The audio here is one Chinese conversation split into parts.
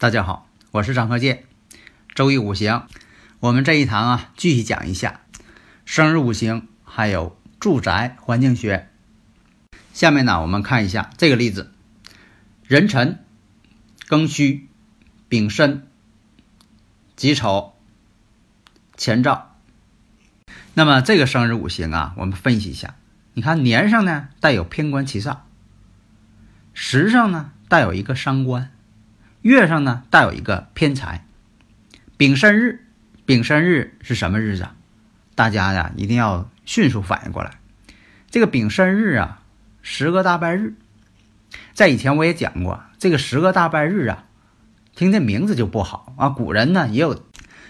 大家好，我是张和建。周易五行，我们这一堂啊，继续讲一下生日五行，还有住宅环境学。下面呢，我们看一下这个例子：壬辰、庚戌、丙申、己丑、乾兆。那么这个生日五行啊，我们分析一下。你看年上呢带有偏官七煞，时上呢带有一个伤官。月上呢带有一个偏财，丙申日，丙申日是什么日子？大家呀一定要迅速反应过来。这个丙申日啊，十个大拜日，在以前我也讲过，这个十个大拜日啊，听这名字就不好啊。古人呢也有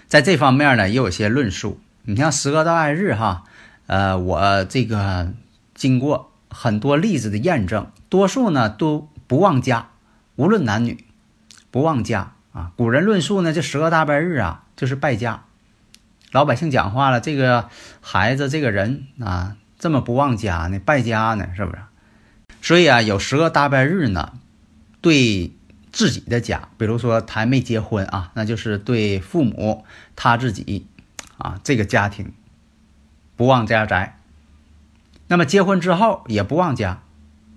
在这方面呢也有些论述。你像十个大拜日哈，呃，我这个经过很多例子的验证，多数呢都不忘家，无论男女。不忘家啊！古人论述呢，这十个大拜日啊，就是败家。老百姓讲话了，这个孩子这个人啊，这么不忘家呢，败家呢，是不是？所以啊，有十个大拜日呢，对自己的家，比如说他还没结婚啊，那就是对父母他自己啊这个家庭不忘家宅。那么结婚之后也不忘家，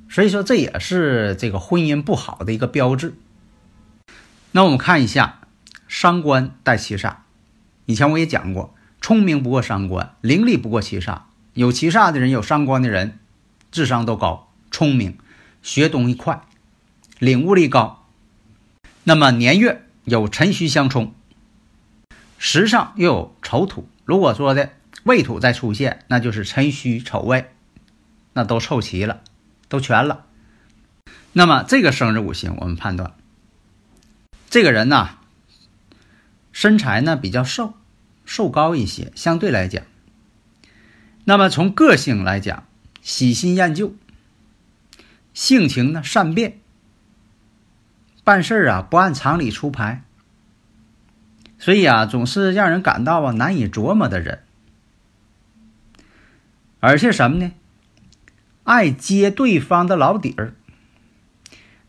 所以说这也是这个婚姻不好的一个标志。那我们看一下，伤官带七煞。以前我也讲过，聪明不过伤官，伶俐不过七煞。有七煞的人，有伤官的人，智商都高，聪明，学东西快，领悟力高。那么年月有辰戌相冲，时上。又有丑土。如果说的未土再出现，那就是辰戌丑未，那都凑齐了，都全了。那么这个生日五行，我们判断。这个人呢，身材呢比较瘦，瘦高一些，相对来讲。那么从个性来讲，喜新厌旧，性情呢善变，办事啊不按常理出牌，所以啊总是让人感到啊难以琢磨的人。而且什么呢？爱揭对方的老底儿，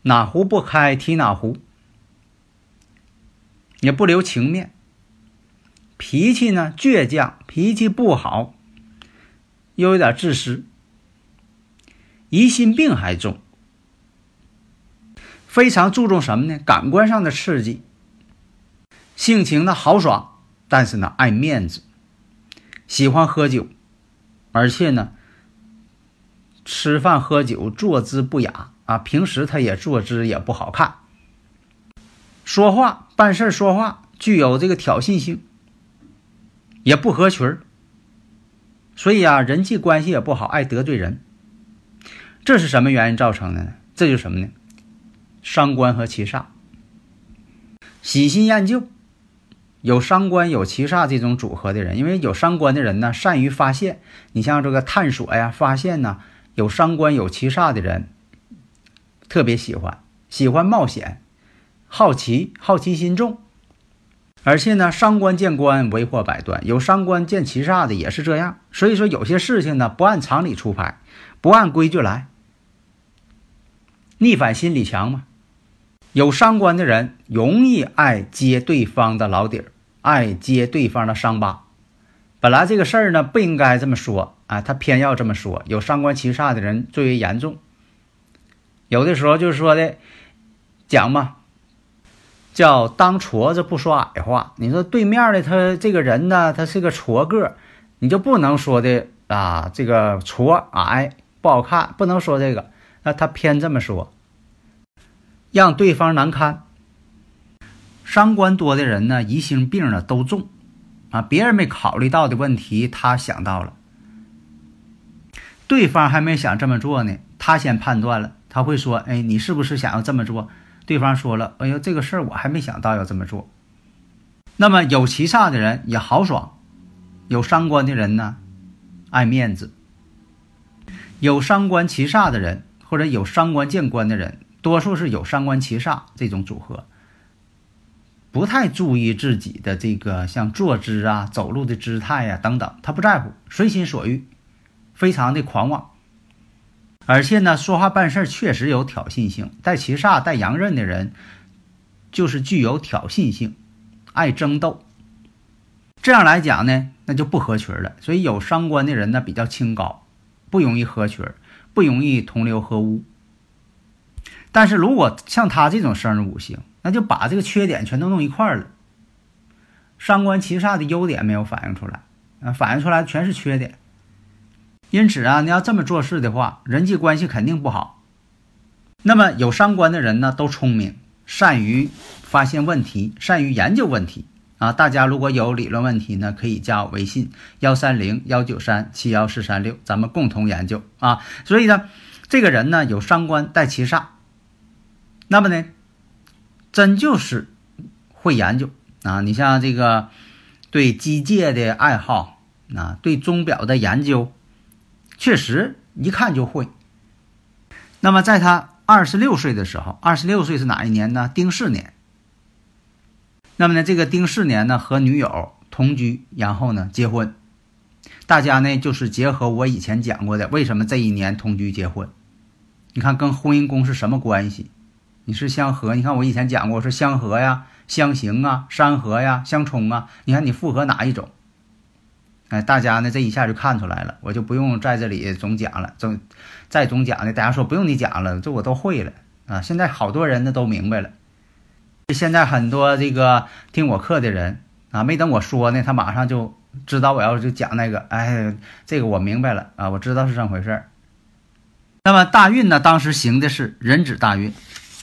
哪壶不开提哪壶。也不留情面，脾气呢倔强，脾气不好，又有点自私，疑心病还重，非常注重什么呢？感官上的刺激，性情呢豪爽，但是呢爱面子，喜欢喝酒，而且呢吃饭喝酒坐姿不雅啊，平时他也坐姿也不好看。说话办事说话具有这个挑衅性，也不合群，所以啊，人际关系也不好，爱得罪人。这是什么原因造成的呢？这就是什么呢？伤官和七煞，喜新厌旧，有伤官有七煞这种组合的人，因为有伤官的人呢，善于发现。你像这个探索呀、发现呢，有伤官有七煞的人，特别喜欢，喜欢冒险。好奇，好奇心重，而且呢，伤官见官，为祸百端。有伤官见七煞的也是这样。所以说，有些事情呢，不按常理出牌，不按规矩来，逆反心理强嘛。有伤官的人容易爱揭对方的老底儿，爱揭对方的伤疤。本来这个事儿呢，不应该这么说啊，他偏要这么说。有伤官七煞的人最为严重。有的时候就是说的讲嘛。叫当矬子不说矮话。你说对面的他这个人呢，他是个矬个你就不能说的啊，这个矬矮不好看，不能说这个。那他偏这么说，让对方难堪。伤官多的人呢，疑心病呢都重，啊，别人没考虑到的问题，他想到了。对方还没想这么做呢，他先判断了，他会说：“哎，你是不是想要这么做？”对方说了：“哎呦，这个事儿我还没想到要这么做。”那么有七煞的人也豪爽，有伤官的人呢，爱面子。有伤官七煞的人，或者有伤官见官的人，多数是有伤官七煞这种组合，不太注意自己的这个像坐姿啊、走路的姿态呀等等，他不在乎，随心所欲。非常的狂妄，而且呢，说话办事确实有挑衅性。带七煞、带阳刃的人，就是具有挑衅性，爱争斗。这样来讲呢，那就不合群了。所以有伤官的人呢，比较清高，不容易合群，不容易同流合污。但是如果像他这种生日五行，那就把这个缺点全都弄一块了。伤官七煞的优点没有反映出来，啊，反映出来全是缺点。因此啊，你要这么做事的话，人际关系肯定不好。那么有伤官的人呢，都聪明，善于发现问题，善于研究问题啊。大家如果有理论问题呢，可以加我微信幺三零幺九三七幺四三六，咱们共同研究啊。所以呢，这个人呢有伤官带七煞，那么呢，真就是会研究啊。你像这个对机械的爱好啊，对钟表的研究。确实一看就会。那么在他二十六岁的时候，二十六岁是哪一年呢？丁巳年。那么呢，这个丁巳年呢，和女友同居，然后呢结婚。大家呢就是结合我以前讲过的，为什么这一年同居结婚？你看跟婚姻宫是什么关系？你是相合？你看我以前讲过是相合呀、相刑啊、山合呀、相冲啊。你看你复合哪一种？哎，大家呢这一下就看出来了，我就不用在这里总讲了，总再总讲呢，大家说不用你讲了，这我都会了啊！现在好多人呢都明白了，现在很多这个听我课的人啊，没等我说呢，他马上就知道我要就讲那个，哎，这个我明白了啊，我知道是这么回事儿。那么大运呢，当时行的是壬子大运，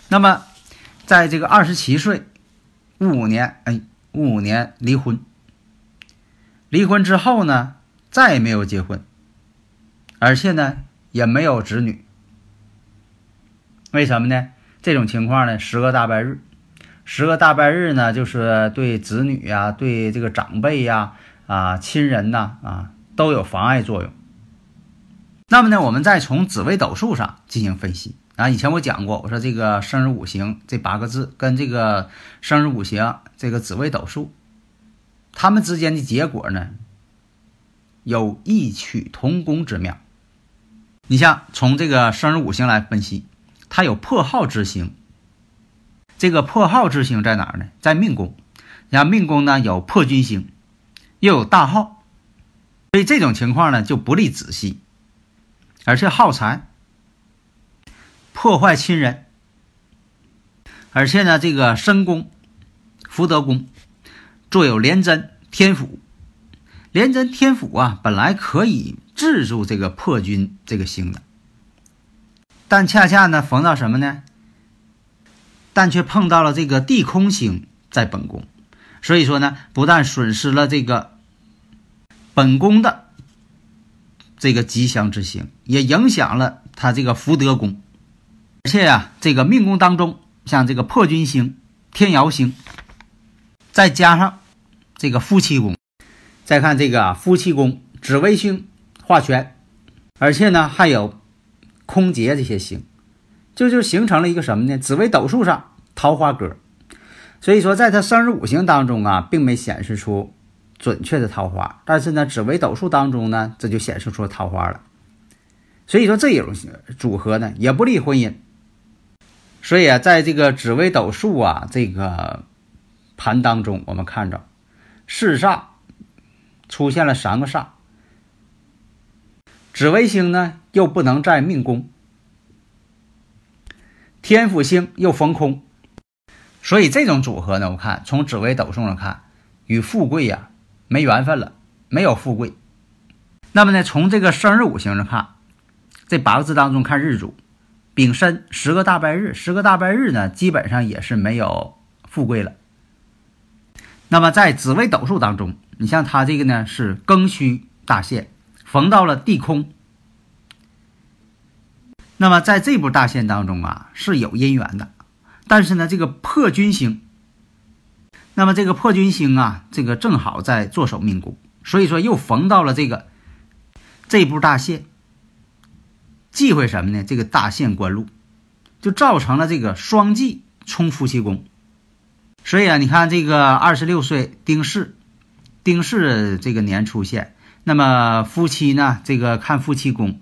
那么在这个二十七岁，戊午年，哎，戊午年离婚。离婚之后呢，再也没有结婚，而且呢也没有子女。为什么呢？这种情况呢，十个大拜日，十个大拜日呢，就是对子女呀、对这个长辈呀、啊亲人呐啊都有妨碍作用。那么呢，我们再从紫微斗数上进行分析啊。以前我讲过，我说这个生日五行这八个字跟这个生日五行这个紫微斗数。他们之间的结果呢，有异曲同工之妙。你像从这个生日五行来分析，它有破耗之星。这个破耗之星在哪儿呢？在命宫。你看命宫呢有破军星，又有大耗，所以这种情况呢就不利子息，而且耗财，破坏亲人，而且呢这个申宫、福德宫。坐有廉贞天府，廉贞天府啊，本来可以制住这个破军这个星的，但恰恰呢逢到什么呢？但却碰到了这个地空星在本宫，所以说呢，不但损失了这个本宫的这个吉祥之星，也影响了他这个福德宫，而且啊，这个命宫当中，像这个破军星、天姚星，再加上。这个夫妻宫，再看这个夫妻宫，紫微星化权，而且呢还有空劫这些星，就就形成了一个什么呢？紫微斗数上桃花格，所以说在他生日五行当中啊，并没显示出准确的桃花，但是呢，紫微斗数当中呢，这就显示出桃花了。所以说这种组合呢，也不利婚姻。所以啊，在这个紫微斗数啊这个盘当中，我们看着。四煞出现了三个煞，紫微星呢又不能在命宫，天府星又逢空，所以这种组合呢，我看从紫微斗数上看，与富贵呀没缘分了，没有富贵。那么呢，从这个生日五行上看，这八个字当中看日主丙申十个大拜日，十个大拜日呢，基本上也是没有富贵了。那么在紫微斗数当中，你像他这个呢是庚戌大限，逢到了地空。那么在这部大限当中啊是有姻缘的，但是呢这个破军星，那么这个破军星啊这个正好在坐守命宫，所以说又逢到了这个这部大限，忌讳什么呢？这个大限官禄，就造成了这个双忌冲夫妻宫。所以啊，你看这个二十六岁丁巳，丁巳这个年出现，那么夫妻呢，这个看夫妻宫，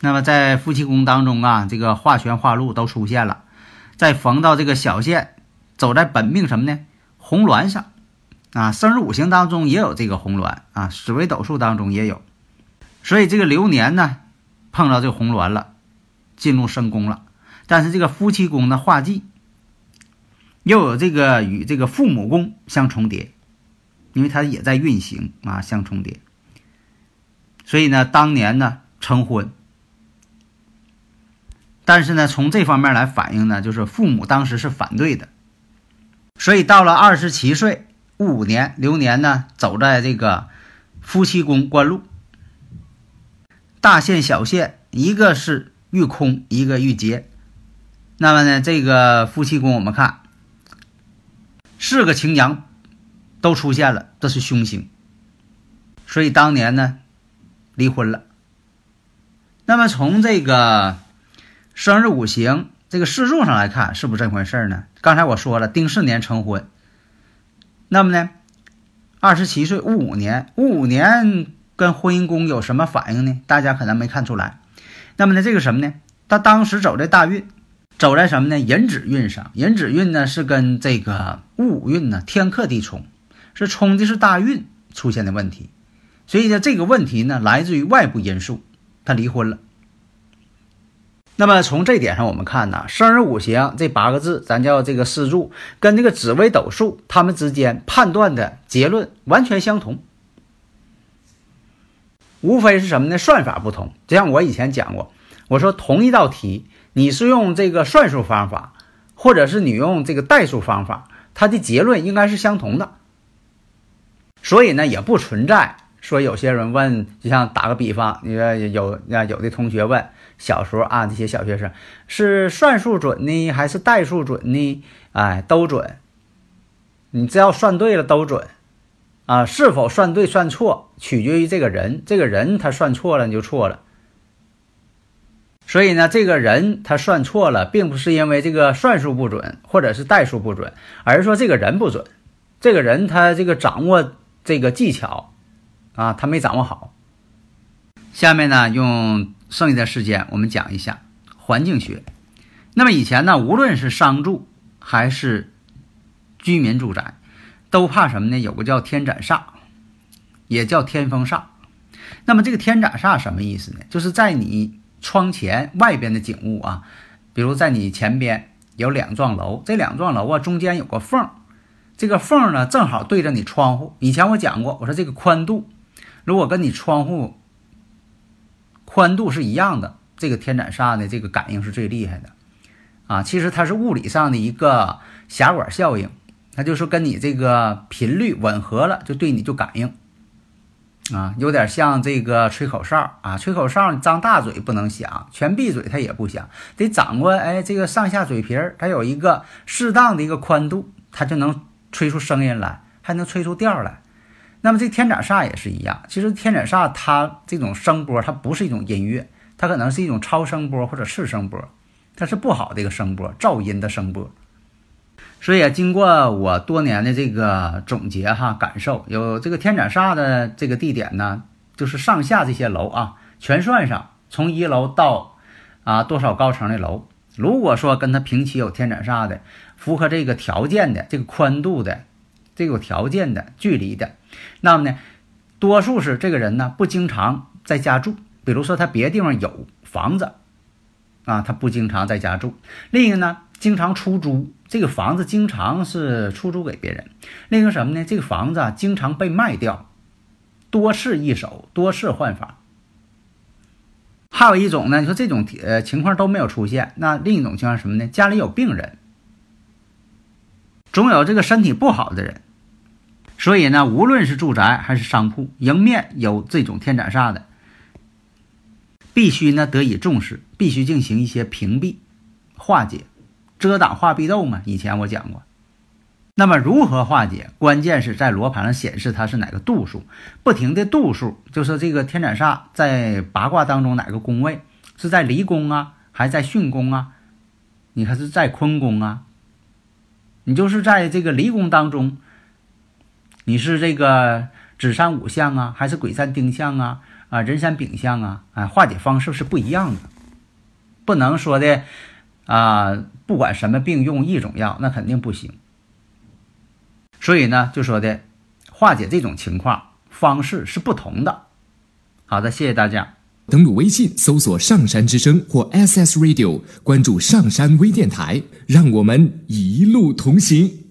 那么在夫妻宫当中啊，这个化权化禄都出现了，再逢到这个小限，走在本命什么呢？红鸾上，啊，生日五行当中也有这个红鸾啊，紫微斗数当中也有，所以这个流年呢，碰到这个红鸾了，进入生宫了，但是这个夫妻宫的化忌。又有这个与这个父母宫相重叠，因为它也在运行啊，相重叠。所以呢，当年呢成婚，但是呢，从这方面来反映呢，就是父母当时是反对的。所以到了二十七岁戊午年流年呢，走在这个夫妻宫官禄，大限小限，一个是遇空，一个遇劫。那么呢，这个夫妻宫我们看。四个擎羊都出现了，这是凶星，所以当年呢离婚了。那么从这个生日五行这个四柱上来看，是不是这回事呢？刚才我说了，丁巳年成婚，那么呢，二十七岁戊午年，戊午年跟婚姻宫有什么反应呢？大家可能没看出来。那么呢，这个什么呢？他当时走的大运。走在什么呢？寅子运上，寅子运呢是跟这个戊运呢天克地冲，是冲的是大运出现的问题，所以呢这个问题呢来自于外部因素，他离婚了。那么从这点上我们看呢，生日五行这八个字，咱叫这个四柱，跟这个紫微斗数他们之间判断的结论完全相同，无非是什么呢？算法不同。就像我以前讲过，我说同一道题。你是用这个算术方法，或者是你用这个代数方法，它的结论应该是相同的。所以呢，也不存在说有些人问，就像打个比方，你说有啊，有的同学问，小时候啊，这些小学生是算术准呢，还是代数准呢？哎，都准。你只要算对了都准，啊，是否算对算错取决于这个人，这个人他算错了你就错了。所以呢，这个人他算错了，并不是因为这个算术不准，或者是代数不准，而是说这个人不准。这个人他这个掌握这个技巧，啊，他没掌握好。下面呢，用剩下的时间我们讲一下环境学。那么以前呢，无论是商住还是居民住宅，都怕什么呢？有个叫天斩煞，也叫天风煞。那么这个天斩煞什么意思呢？就是在你。窗前外边的景物啊，比如在你前边有两幢楼，这两幢楼啊中间有个缝，这个缝呢正好对着你窗户。以前我讲过，我说这个宽度如果跟你窗户宽度是一样的，这个天斩煞的这个感应是最厉害的啊。其实它是物理上的一个狭管效应，它就是跟你这个频率吻合了，就对你就感应。啊，有点像这个吹口哨啊，吹口哨张大嘴不能响，全闭嘴它也不响，得掌握哎这个上下嘴皮儿，它有一个适当的一个宽度，它就能吹出声音来，还能吹出调来。那么这天斩煞也是一样，其实天斩煞它这种声波，它不是一种音乐，它可能是一种超声波或者次声波，它是不好的一个声波，噪音的声波。所以啊，经过我多年的这个总结哈，感受有这个天斩煞的这个地点呢，就是上下这些楼啊，全算上，从一楼到啊多少高层的楼，如果说跟他平齐有天斩煞的，符合这个条件的，这个宽度的，这个有条件的距离的，那么呢，多数是这个人呢不经常在家住，比如说他别地方有房子啊，他不经常在家住，另一个呢。经常出租这个房子，经常是出租给别人。另一个什么呢？这个房子啊，经常被卖掉，多次易手，多次换房。还有一种呢，你说这种呃情况都没有出现，那另一种情况什么呢？家里有病人，总有这个身体不好的人。所以呢，无论是住宅还是商铺，迎面有这种天斩煞的，必须呢得以重视，必须进行一些屏蔽、化解、遮挡化壁斗嘛。以前我讲过。那么如何化解？关键是在罗盘上显示它是哪个度数，不停的度数，就是这个天斩煞在八卦当中哪个宫位，是在离宫啊，还是在巽宫啊？你看是在坤宫啊？你就是在这个离宫当中，你是这个子山午相啊，还是癸山丁相啊？啊，人山丙相啊？啊，化解方式是不一样的，不能说的啊，不管什么病用一种药，那肯定不行。所以呢，就说的化解这种情况方式是不同的。好的，谢谢大家。登录微信搜索“上山之声”或 “SS Radio”，关注“上山微电台”，让我们一路同行。